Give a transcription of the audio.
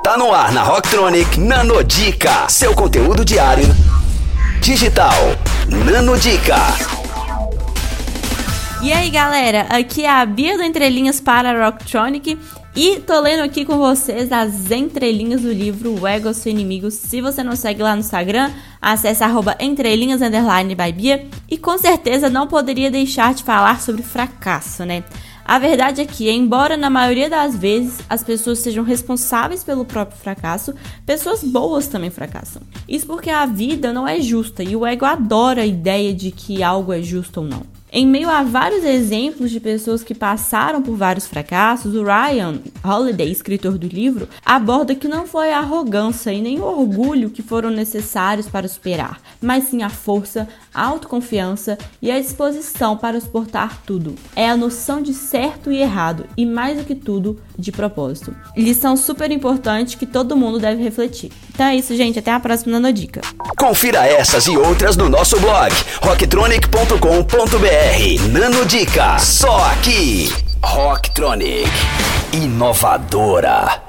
Tá no ar na Rocktronic Nanodica, seu conteúdo diário digital. Nanodica. E aí galera, aqui é a Bia do Entrelinhas para a Rocktronic e tô lendo aqui com vocês as entrelinhas do livro O Ego Seu Inimigo. Se você não segue lá no Instagram, acesse arroba entrelinhas underline by Bia. E com certeza não poderia deixar de falar sobre fracasso, né? A verdade é que, embora na maioria das vezes as pessoas sejam responsáveis pelo próprio fracasso, pessoas boas também fracassam. Isso porque a vida não é justa e o ego adora a ideia de que algo é justo ou não. Em meio a vários exemplos de pessoas que passaram por vários fracassos, o Ryan Holiday, escritor do livro, aborda que não foi a arrogância e nem o orgulho que foram necessários para superar, mas sim a força, a autoconfiança e a disposição para suportar tudo. É a noção de certo e errado e, mais do que tudo, de propósito. Lição super importante que todo mundo deve refletir. Então é isso, gente. Até a próxima Nanodica. Confira essas e outras no nosso blog rocktronic.com.br Nano Dica, só aqui. Rocktronic, inovadora.